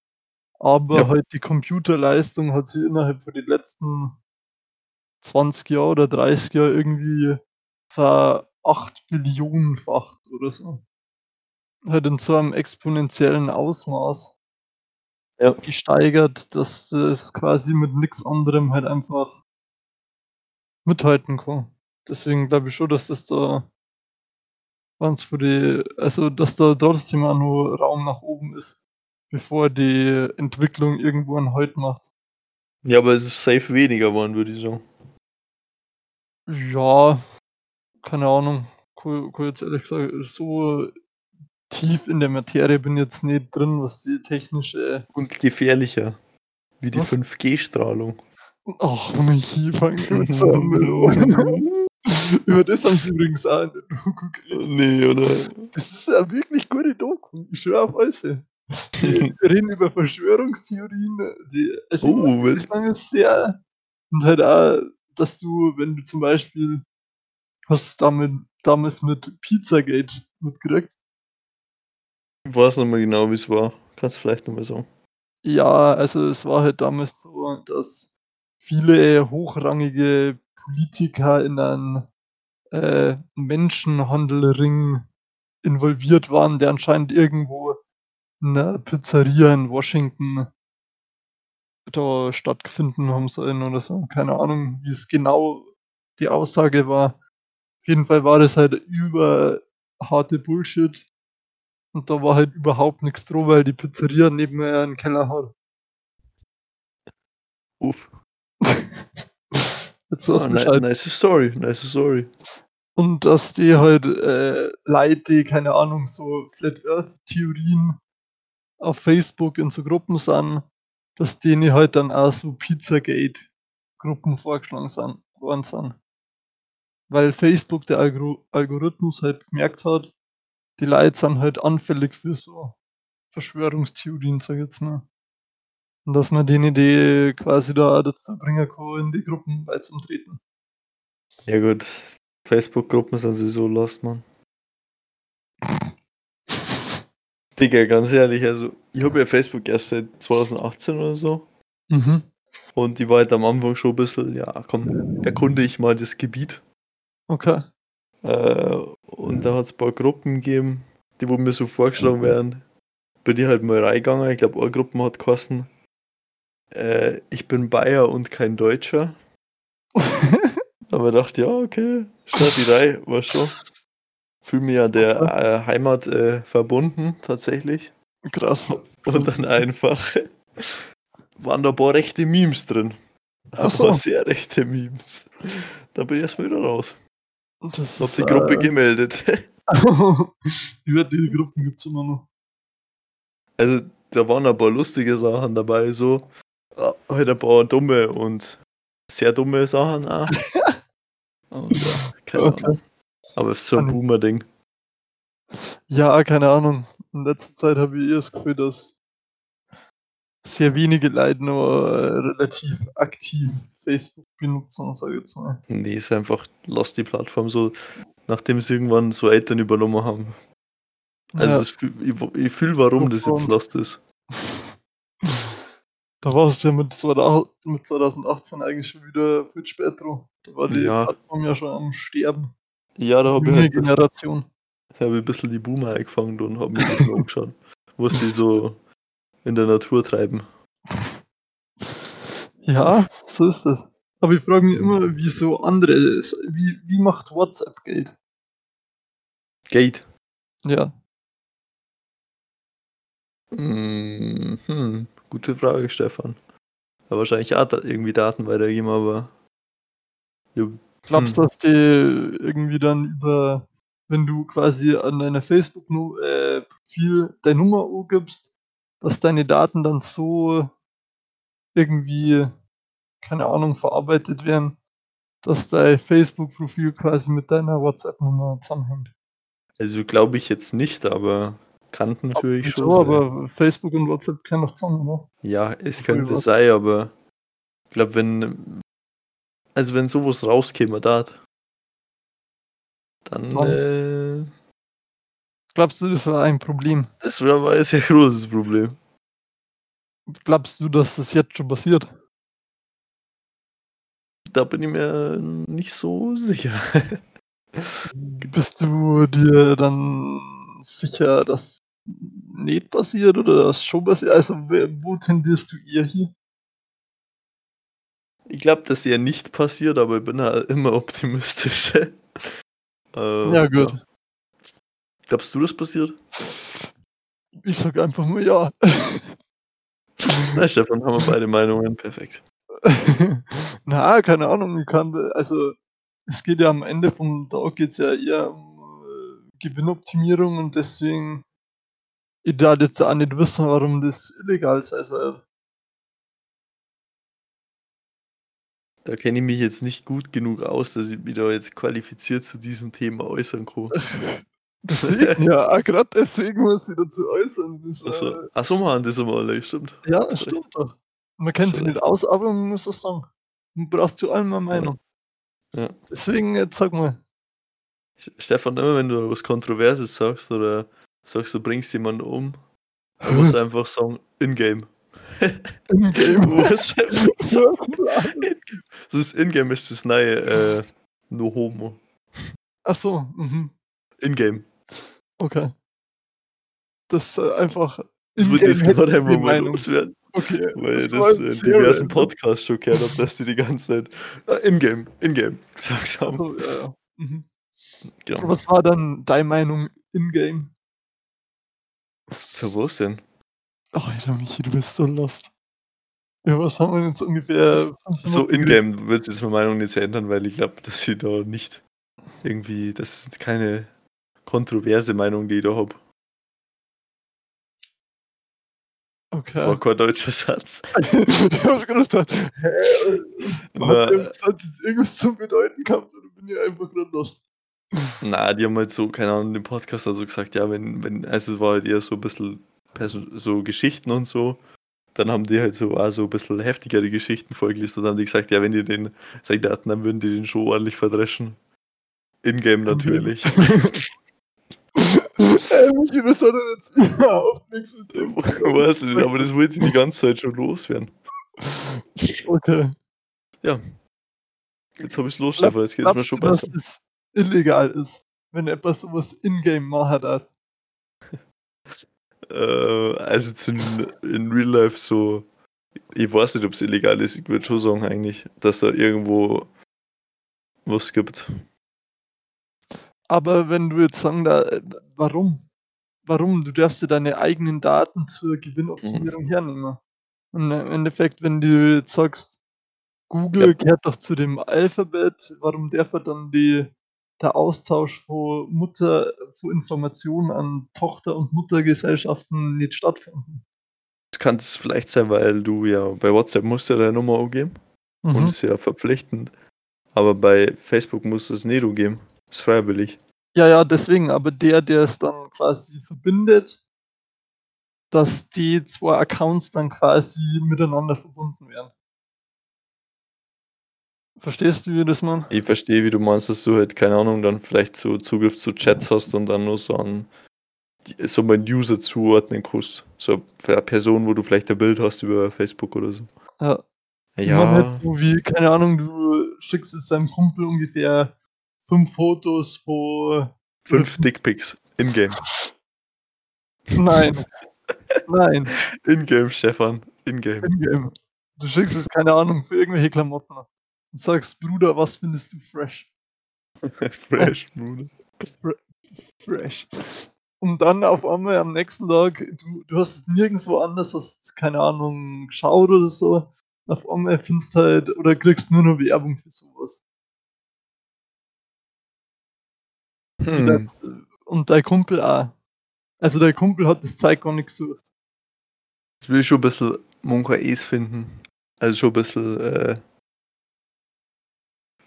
Aber ja. halt die Computerleistung hat sich innerhalb von den letzten 20 Jahren oder 30 Jahren irgendwie ver 8 Billionenfach oder so. Halt in so einem exponentiellen Ausmaß ja. gesteigert, dass es quasi mit nichts anderem halt einfach mithalten kann. Deswegen glaube ich schon, dass das da ganz für die, also dass da trotzdem auch nur Raum nach oben ist bevor die Entwicklung irgendwo einen Halt macht. Ja, aber es ist safe weniger geworden, würde ich sagen. Ja, keine Ahnung. Kann, kann jetzt ehrlich gesagt, so tief in der Materie bin jetzt nicht drin, was die technische. Und gefährlicher. Wie die 5G-Strahlung. Ach, Michi, fang jetzt an. Über das haben sie übrigens auch in der Doku geredet. Nee, oder? Das ist ja wirklich gute Doku. Ich schwöre auf alles. Wir reden über Verschwörungstheorien. Die, also oh, ich sagen, ist sehr. Und halt auch, dass du, wenn du zum Beispiel hast damit damals mit Pizzagate mitgekriegt. Ich weiß noch mal genau, wie es war. Kannst du vielleicht nochmal sagen? Ja, also es war halt damals so, dass viele hochrangige Politiker in einen äh, Menschenhandelring involviert waren, der anscheinend irgendwo 'ne Pizzeria in Washington da stattgefunden haben sollen oder so. Keine Ahnung, wie es genau die Aussage war. Jeden Fall war das halt über harte Bullshit. Und da war halt überhaupt nichts dran, weil die Pizzeria neben mir einen Keller hat. Uff. Jetzt ah, ni nice Story, nice Story. Und dass die halt äh, Leute, die, keine Ahnung, so Flat Earth Theorien auf Facebook in so Gruppen sind, dass denen halt dann auch so Pizzagate-Gruppen vorgeschlagen sind, worden sind. Weil Facebook, der Algor Algorithmus halt gemerkt hat, die Leute sind halt anfällig für so Verschwörungstheorien, sag ich jetzt mal. Und dass man denen die quasi da dazu bringen kann, in die Gruppen beizutreten. Ja gut, Facebook-Gruppen sind sowieso lost, man. Digga, ganz ehrlich, also ich habe ja Facebook erst seit 2018 oder so. Mhm. Und die war halt am Anfang schon ein bisschen, ja, komm, erkunde ich mal das Gebiet. Okay. Äh, und da hat es ein paar Gruppen gegeben, die wo mir so vorgeschlagen werden. Bin ich halt mal reingegangen. Ich glaube, eine Gruppe hat kosten. Äh, ich bin Bayer und kein Deutscher. Aber dachte, ja, okay, start die Reihe, war schon fühle mich ja der äh, Heimat äh, verbunden, tatsächlich. Krass. Und dann einfach waren da ein paar rechte Memes drin. Ach so. sehr rechte Memes. Da bin ich erstmal wieder raus. Das Hab die Gruppe äh... gemeldet. Wie die Gruppen gibt es immer noch? Also, da waren ein paar lustige Sachen dabei, so. Halt ein paar dumme und sehr dumme Sachen auch. und, ja, keine okay. Ahnung. Aber es ist so ein Boomer-Ding. Ja, keine Ahnung. In letzter Zeit habe ich eher das Gefühl, dass sehr wenige Leute nur äh, relativ aktiv Facebook benutzen, sage ich jetzt mal. Nee, ist einfach, lass die Plattform so, nachdem sie irgendwann so Eltern übernommen haben. Also ja. es, ich, ich fühle, warum das jetzt lost ist. Da war es ja mit, 2018 eigentlich schon wieder viel später. Da war die ja. Plattform ja schon am Sterben. Ja, da habe ich halt Generation. Ich habe ein bisschen die Boomer eingefangen und habe mir das mal angeschaut, was sie so in der Natur treiben. Ja, so ist das. Aber ich frage mich immer, wie so andere, wie, wie macht WhatsApp Geld? Geld? Ja. Hm, gute Frage, Stefan. Ja, wahrscheinlich auch irgendwie Daten weitergeben, aber Glaubst du, hm. dass die irgendwie dann über wenn du quasi an deiner Facebook-Profil deine Nummer gibst, dass deine Daten dann so irgendwie, keine Ahnung, verarbeitet werden, dass dein Facebook-Profil quasi mit deiner WhatsApp-Nummer zusammenhängt. Also glaube ich jetzt nicht, aber kann natürlich schon so, sein. aber Facebook und WhatsApp kennen doch zusammen, oder? Ja, es könnte sein, aber ich glaube, wenn also wenn sowas rauskäme, da dann äh, glaubst du, das war ein Problem? Das war ein sehr großes Problem. Glaubst du, dass das jetzt schon passiert? Da bin ich mir nicht so sicher. Bist du dir dann sicher, dass nicht passiert oder das schon passiert? Also wo tendierst du eher hier? Ich glaube, dass eher nicht passiert, aber ich bin halt immer optimistisch. äh, ja, gut. Ja. Glaubst du, das passiert? Ich sag einfach nur ja. Na, Stefan, haben wir beide Meinungen. Perfekt. Na, keine Ahnung. Ich kann, also, es geht ja am Ende vom Tag geht's ja eher um äh, Gewinnoptimierung und deswegen, ich darf jetzt auch nicht wissen, warum das illegal sein soll. Da kenne ich mich jetzt nicht gut genug aus, dass ich mich da jetzt qualifiziert zu diesem Thema äußern kann. Deswegen, ja, gerade deswegen muss ich dazu äußern. Das, Achso, äh, Ach so, machen das einmal, stimmt. Ja, das stimmt doch. Man kennt sich nicht aus, aber man muss das sagen. Du brauchst zu allem eine Meinung. Ja. Deswegen, jetzt sag mal. Stefan, immer wenn du was Kontroverses sagst oder sagst, du bringst jemanden um, dann musst du einfach sagen, in-game. In-game. so, so das In-game ist das neue äh, No Homo. Ach so, mhm. In-game. Okay. Das äh, einfach. Das wird jetzt gerade einmal mal loswerden. Okay. Weil das, das in diversen Podcasts schon gehört habe, dass die die ganze Zeit äh, in-game, in-game gesagt haben. Also, ja, ja. Mhm. Genau. Was war dann deine Meinung in-game? Für was denn? Ach, Alter, Michi, du bist so lost. Ja, was haben wir jetzt ungefähr? So in-game wird jetzt meine Meinung nicht ändern, weil ich glaube, dass ich da nicht irgendwie, das ist keine kontroverse Meinung, die ich da habe. Okay. Das war kein deutscher Satz. ich habe gedacht, hä? Hat das irgendwas zu bedeuten gehabt oder bin ich einfach gerade lost? Na, die haben halt so, keine Ahnung, im Podcast also gesagt, ja, wenn, wenn, also es war halt eher so ein bisschen so Geschichten und so. Dann haben die halt so auch so ein bisschen heftigere Geschichten vorgelesen und dann haben die gesagt, ja, wenn die den Soldaten, dann würden die den schon ordentlich verdreschen. In-game natürlich. Ey, Michi, das hat er jetzt überhaupt nichts mit dem. Weiß nicht, aber das wollte ich die ganze Zeit schon loswerden. Okay. Ja. Jetzt habe ich es los, Stefan, jetzt geht es mir schon besser. Dass es illegal ist, wenn etwas sowas in-game machen hat. äh, also in, in Real Life so. Ich weiß nicht, ob es illegal ist. Ich würde schon sagen, eigentlich, dass da irgendwo was gibt. Aber wenn du jetzt sagen, da, warum? Warum? Du darfst dir deine eigenen Daten zur Gewinnoptimierung mhm. hernehmen. Und im Endeffekt, wenn du jetzt sagst, Google ja. gehört doch zu dem Alphabet, warum darf er dann die, der Austausch von Mutter, von Informationen an Tochter- und Muttergesellschaften nicht stattfinden? Das kann es vielleicht sein, weil du ja bei WhatsApp musst ja deine Nummer angeben. Mhm. Und ist ja verpflichtend. Aber bei Facebook musst du es nicht angeben. Ist freiwillig. Ja, ja, deswegen, aber der, der es dann quasi verbindet, dass die zwei Accounts dann quasi miteinander verbunden werden. Verstehst du, wie das man? Ich verstehe, wie du meinst, dass du halt, keine Ahnung, dann vielleicht so Zugriff zu Chats hast und dann nur so an so meinen User zuordnen kannst. So eine Person, wo du vielleicht ein Bild hast über Facebook oder so. Ja. Ja. Man halt so wie, keine Ahnung, du schickst jetzt deinem Kumpel ungefähr fünf Fotos, wo. Fünf Dickpics in-game. Nein. Nein. In-game, Stefan. In-game. In-game. Du schickst es, keine Ahnung, für irgendwelche Klamotten. Und sagst, Bruder, was findest du fresh? fresh, Bruder. Fresh. Und dann auf einmal am nächsten Tag, du, du hast es nirgendwo anders, hast keine Ahnung, geschaut oder so. Auf einmal findest halt, oder kriegst nur noch Werbung für sowas. Hm. Und dein Kumpel auch. Also dein Kumpel hat das Zeug gar nicht gesucht. Das will ich schon ein bisschen Monka-Es finden. Also schon ein bisschen, äh,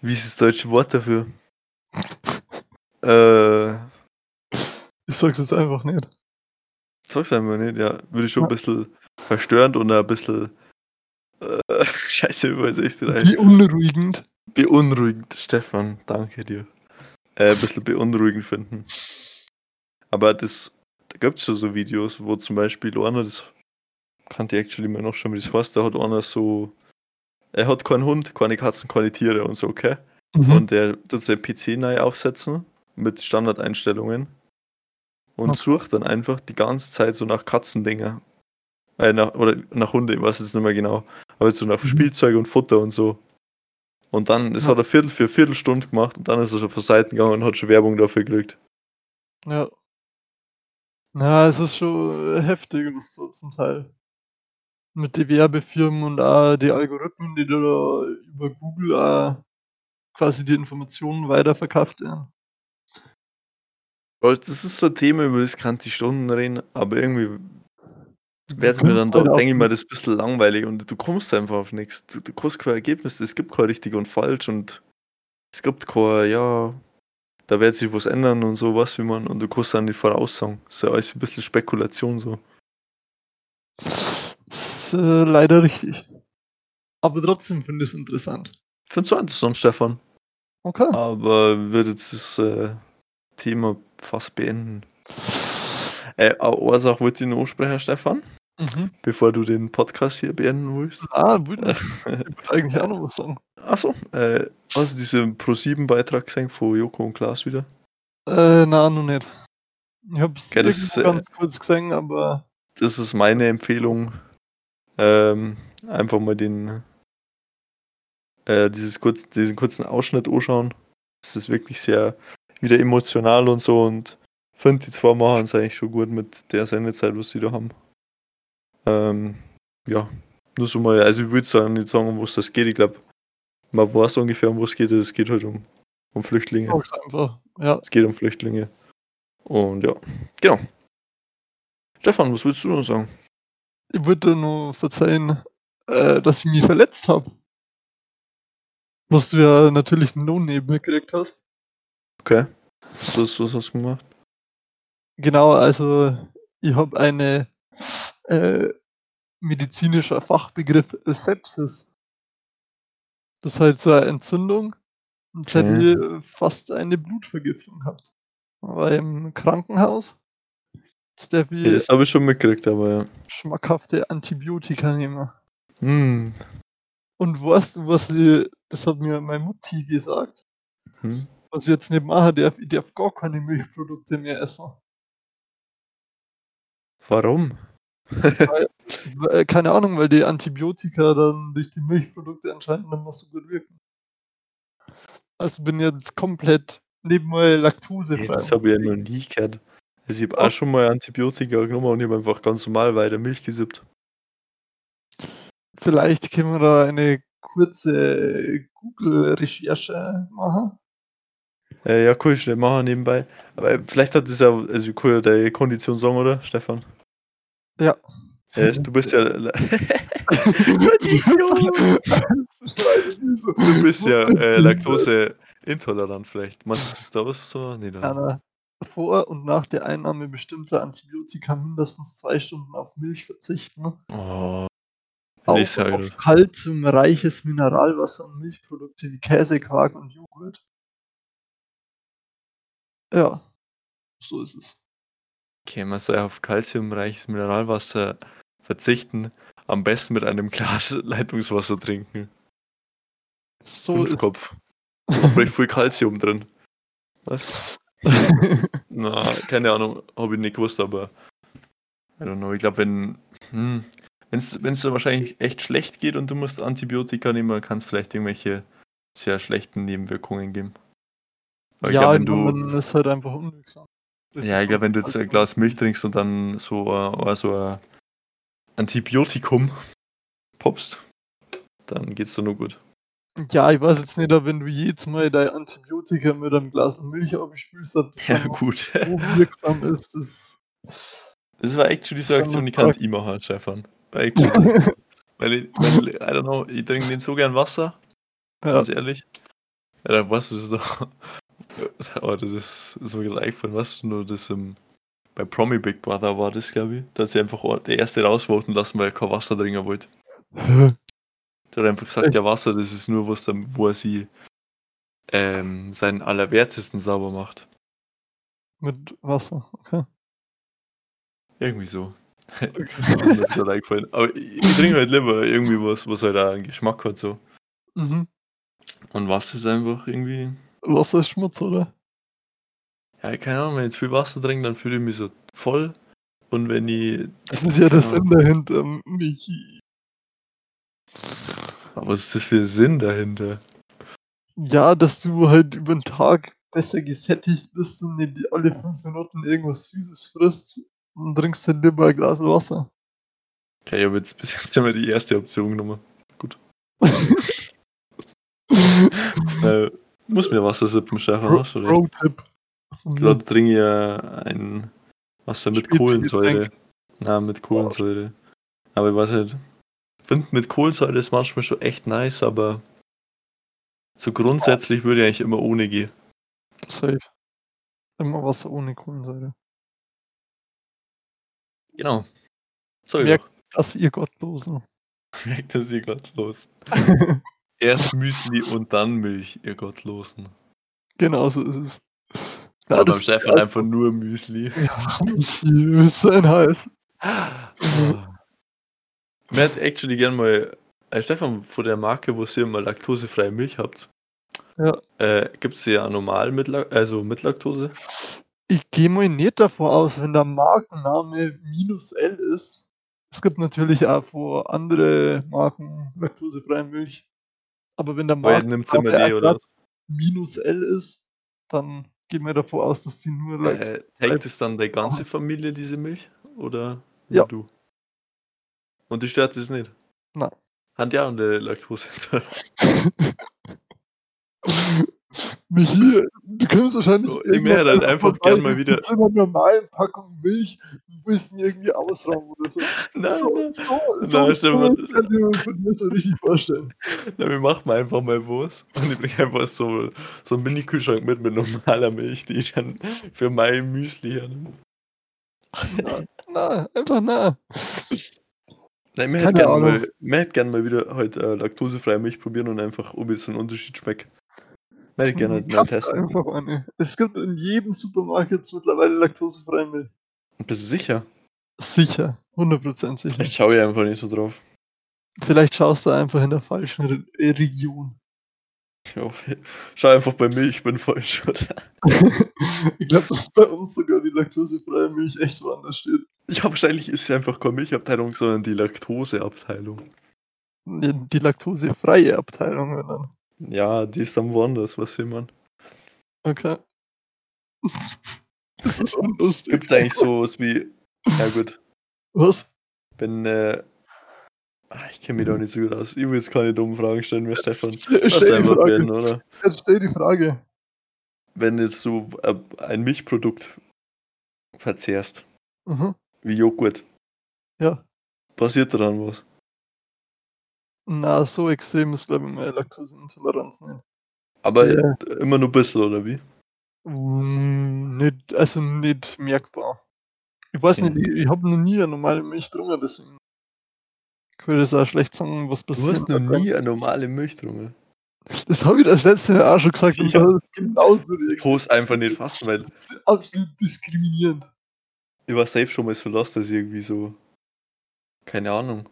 wie ist das deutsche Wort dafür? äh, ich sag's jetzt einfach nicht. Sag's einfach nicht, ja. Würde ich schon ja. ein bisschen verstörend und ein bisschen äh, scheiße übersetzt. Beunruhigend. Beunruhigend, Stefan, danke dir. Äh, ein bisschen beunruhigend finden. Aber das, da gibt es schon so Videos, wo zum Beispiel einer, das kannte ich actually mal noch schon, wie das heißt, da hat einer so, er hat keinen Hund, keine Katzen, keine Tiere und so, okay? Mhm. Und der tut sein PC neu aufsetzen mit Standardeinstellungen und okay. sucht dann einfach die ganze Zeit so nach Katzendinger. Äh, nach, oder nach Hunde, ich weiß jetzt nicht mehr genau. Aber so nach mhm. Spielzeug und Futter und so. Und dann, das ja. hat er Viertel für Viertelstunde gemacht und dann ist er schon von Seiten gegangen und hat schon Werbung dafür gekriegt. Ja. Na, es ist schon heftig so zum Teil. Mit den Werbefirmen und auch die Algorithmen, die da über Google auch quasi die Informationen weiterverkauft werden. Das ist so ein Thema, über das kann ich Stunden reden, aber irgendwie wäre es mir dann doch, denke ich mal, das ein bisschen langweilig und du kommst einfach auf nichts. Du, du kriegst kein Ergebnis, es gibt kein richtig und falsch und es gibt kein, ja, da wird sich was ändern und so, was wie man, und du kannst dann nicht voraussagen. Das ist ja alles ein bisschen Spekulation so. Das ist äh, leider richtig. Aber trotzdem finde ich es interessant. Findest du interessant, Stefan? Okay. Aber würde jetzt das äh, Thema fast beenden. Äh, eine Sache wollte ich noch ansprechen, Stefan. Mhm. Bevor du den Podcast hier beenden willst. Ah, würde ich. ich würde eigentlich auch noch was sagen. Achso, äh, hast du diesen Pro7-Beitrag gesehen von Joko und Klaas wieder? Äh, nein, noch nicht. Ich hab's okay, das, ganz äh, kurz gesehen, aber. Das ist meine Empfehlung. Ähm, einfach mal den äh, dieses kurz, diesen kurzen Ausschnitt anschauen. Das ist wirklich sehr wieder emotional und so und finde die zwei machen es eigentlich schon gut mit der Sendezeit, was sie da haben. Ähm, ja, nur so mal, also ich würde sagen, nicht sagen, um was das geht. Ich glaube, man weiß ungefähr, um was es geht. Es geht halt um, um Flüchtlinge. Einfach, ja. Es geht um Flüchtlinge. Und ja, genau. Stefan, was willst du noch sagen? Ich würde nur verzeihen, äh, dass ich mich verletzt habe. Was du ja natürlich einen Lohn neben mir gekriegt hast. Okay. Was, was hast du gemacht? Genau, also ich habe eine äh, medizinischer Fachbegriff Sepsis. Das ist halt so eine Entzündung. Und okay. hätte ich fast eine Blutvergiftung gehabt. War im Krankenhaus. Das, ja, das habe ich schon mitgekriegt, aber ja. Schmackhafte Antibiotika nehmen. Hm. Und weißt du, was ich, das hat mir meine Mutti gesagt. Hm? Was ich jetzt nicht mache, darf, ich darf gar keine Milchprodukte mehr essen. Warum? weil, keine Ahnung, weil die Antibiotika dann durch die Milchprodukte anscheinend nicht mehr so gut wirken. Also bin jetzt komplett neben mal laktosefrei. Das habe ich ja noch nie gehört. Also ich habe auch schon mal Antibiotika genommen und ich habe einfach ganz normal weiter Milch gesippt. Vielleicht können wir da eine kurze Google-Recherche machen. Äh, ja, cool, schnell machen nebenbei. Aber vielleicht hat es ja, also cool, deine Kondition sagen, oder, Stefan? Ja. ja du bist ja. du bist ja äh, Laktoseintolerant vielleicht. Meinst du, das da was so? Nee, da. Vor und nach der Einnahme bestimmter Antibiotika mindestens zwei Stunden auf Milch verzichten. Oh. Auch auf kalziumreiches Mineralwasser und Milchprodukte wie Käse, Quark und Joghurt. Ja, so ist es. Okay, man soll auf kalziumreiches Mineralwasser verzichten. Am besten mit einem Glas Leitungswasser trinken. So Fünf ist Kopf. Vielleicht viel Kalzium drin. Was? Na, keine Ahnung, habe ich nicht gewusst, aber I don't know. Ich glaube, wenn hm, es dir wahrscheinlich echt schlecht geht und du musst Antibiotika nehmen, dann kann es vielleicht irgendwelche sehr schlechten Nebenwirkungen geben. Aber ja, glaub, wenn du, man ist halt einfach unwirksam. Ja, ich glaube, wenn du jetzt ein Glas Milch trinkst und dann so, uh, so ein Antibiotikum poppst, dann geht's dir nur gut. Ja, ich weiß jetzt nicht, wenn du jedes Mal dein Antibiotika mit einem Glas Milch abspülst, ob das Ja, gut. so wirksam ist, das Das war actually so eine Kann Aktion, die kann ich. War actually so eine Aktion. Weil ich, weil, I don't know, ich trinke nicht so gern Wasser, ja, ganz ehrlich. Ja, dann weißt du es doch. Oh, das ist mir gerade eingefallen, weißt du nur, das im, bei Promi Big Brother war das, glaube ich, dass sie einfach der erste rausvoten lassen, weil er kein Wasser trinken wollte. Der hat einfach gesagt, ja, Wasser, das ist nur was, dann, wo er sie ähm, seinen Allerwertesten sauber macht. mit Wasser, okay. Irgendwie so. okay. Das ist mir gerade eingefallen. Aber ich, ich trinke halt lieber irgendwie was, was halt auch einen Geschmack hat so. mhm. Und Wasser ist einfach irgendwie. Wasser ist Schmutz, oder? Ja, keine Ahnung, wenn ich jetzt viel Wasser trinke, dann fühle ich mich so voll. Und wenn ich. Das ist ja der Sinn dahinter, Michi. Aber was ist das für ein Sinn dahinter? Ja, dass du halt über den Tag besser gesättigt bist und nicht alle fünf Minuten irgendwas Süßes frisst und trinkst dann lieber ein Glas Wasser. Okay, ich habe jetzt bis jetzt immer die erste Option genommen. Äh, muss mir Wasser sippen, Stefan, hast du recht. Pro-Tipp. von mir. Gerade trinke ich ja ein Wasser mit Spezi- Kohlensäure. Na, mit Kohlensäure. Aber ich weiß nicht. Ich finde mit Kohlensäure ist manchmal schon echt nice, aber so grundsätzlich würde ich eigentlich immer ohne gehen. Safe. Immer Wasser ohne Kohlensäure. Genau. So, Merk- doch. Das ihr Gottlosen. Merkt das ihr Gottlos. Erst Müsli und dann Milch, ihr Gottlosen. genau so ist es. Ja, beim Stefan einfach nur Müsli. Ja, Michi, ist ein heiß. Mir hätte actually gern mal, äh, Stefan, von der Marke, wo ihr immer laktosefreie Milch habt, Ja. äh, gibt es ja normal mit, also mit Laktose? Ich gehe mal nicht davon aus, wenn der Markenname minus L ist. Es gibt natürlich auch von andere Marken laktosefreie Milch. Aber wenn der Weil nimmt Markenname die oder minus L ist, dann gehen wir davon aus, dass die nur Äh, trägt es dann die ganze Familie diese Milch? Oder nur Ja. du? Und die stört es nicht? Nein. Hat ja und der Laktose. Michi, du kommst wahrscheinlich. So, ich werde halt einfach gern mal wieder- Mit so einer normalen Packung Milch, willst mir irgendwie ausrauben oder so. nein, so, nein. so, Nein, so, Stefan. so kann ich mir so richtig vorstellen. Na, wir machen einfach mal was. Und ich bringe einfach so, so einen Mini-Kühlschrank mit mit normaler Milch, die ich dann für mein Müsli hernehme. Na, na, einfach na. Nein, mir Keine hätte gerne mal, hätte gern mal wieder heute äh, laktosefreie Milch probieren und einfach, ob jetzt so ein Unterschied schmeckt. Hätte gerne mal testen. einfach eine. Es gibt in jedem Supermarkt jetzt mittlerweile laktosefreie Milch. Bist du sicher? Sicher, 100% sicher. Vielleicht schaue ich einfach nicht so drauf. Vielleicht schaust du einfach in der falschen Re äh, Region. Ich hoffe, schau einfach bei mir, ich bin falsch, oder? ich glaube, dass bei uns sogar die laktosefreie Milch echt woanders steht. Ja, wahrscheinlich ist es einfach keine Milchabteilung, sondern die Laktoseabteilung. Die, die laktosefreie Abteilung, wenn dann. Ja, die ist dann woanders, was will man? Okay. Das ist unlustig. Gibt es eigentlich sowas wie, ja gut, Was? wenn, äh, ah, ich kenne mich da nicht so gut aus. Ich will jetzt keine dummen Fragen stellen mehr, Stefan. Stell, Lass stell, die einfach Frage. werden, oder? Jetzt stell die Frage. Wenn jetzt so äh, ein Milchprodukt verzehrst, Mhm. wie Joghurt, Ja. passiert da dann was? Na, so extrem ist, glaube ich, meine Laktoseintoleranz nicht. Aber Ja. immer nur ein bisschen, oder wie? Mm, nicht. Also nicht merkbar. Ich weiß Okay. nicht, ich, ich habe noch nie eine normale Milch drungen, deswegen. Ich würde das auch schlecht sagen, was Du passiert. hast noch nie eine normale Milch getrunken. Das habe ich das letzte Mal auch schon gesagt und Ja. das genauso Ich es einfach nicht fassen, weil absolut diskriminierend. ich war safe schon mal so lost, dass ich irgendwie so. Keine Ahnung.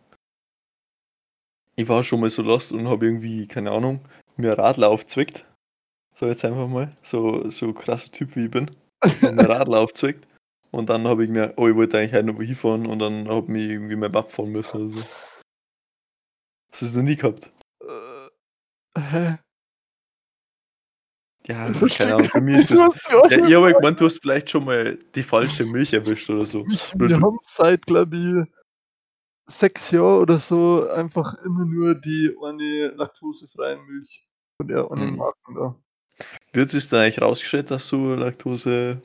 Ich war schon mal so lost und habe irgendwie, keine Ahnung, mir Radler aufzwickt. So jetzt einfach mal. So, so krasser Typ wie ich bin. Und mir Radler aufzwickt. Und dann habe ich mir, oh, ich wollte eigentlich halt noch hinfahren und dann habe mich irgendwie mein Bab fahren müssen oder so. Hast du das noch nie gehabt? Äh, hä? Ja, Ich keine Ahnung, für mich ist das. Ja, ich habe gemeint, du hast vielleicht schon mal die falsche Milch erwischt oder so. Ich, Nur wir du- haben seit, glaube ich, sechs Jahren oder so einfach immer nur die eine laktosefreie Milch von der einen Mhm. Marken da. Wird sich da eigentlich rausgestellt, dass du Laktose.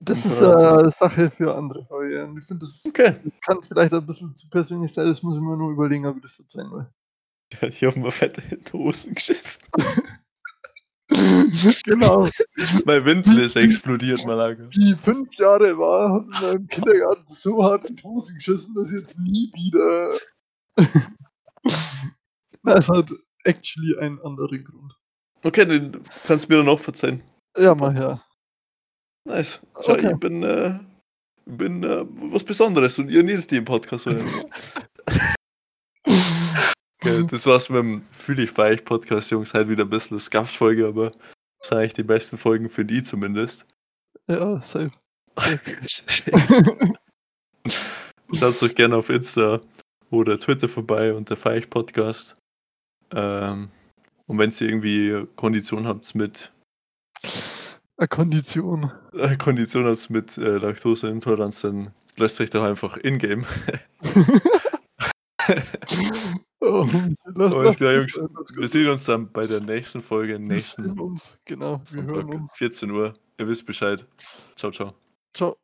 Das ist eine Sache für andere ich finde, das Okay. kann vielleicht ein bisschen zu persönlich sein, das muss ich mir nur überlegen, ob ich das sein will. Ich habe mal fette Hosen geschissen. genau. Mein Windel ist explodiert, Malaga. Wie ich fünf Jahre war, hat in meinem Kindergarten so hart in die Hose geschissen, dass ich jetzt nie wieder. Na, es hat actually einen anderen Grund. Okay, den kannst du mir dann auch verzeihen. Ja, mal her. Nice. So, Okay. ich bin, äh, bin äh, was Besonderes und ihr nicht die im Podcast hören. okay, das war's mit dem Fühl ich feig Podcast, Jungs. Halt wieder ein bisschen eine Scuffed-Folge, aber das sind eigentlich die besten Folgen für die zumindest. Ja, safe. Schaut euch gerne auf Insta oder Twitter vorbei unter Feich Podcast. Ähm, und wenn ihr irgendwie Kondition habt mit Eine Kondition. äh, Kondition habt mit äh, Laktoseintoleranz, dann löst euch doch einfach in-game. Oh, Alles lass klar, Jungs. Wir sehen uns dann bei der nächsten Folge, Wir nächsten sehen uns. Genau, wir hören Sonntag, uns. 14 Uhr. Ihr wisst Bescheid. Ciao, ciao. Ciao.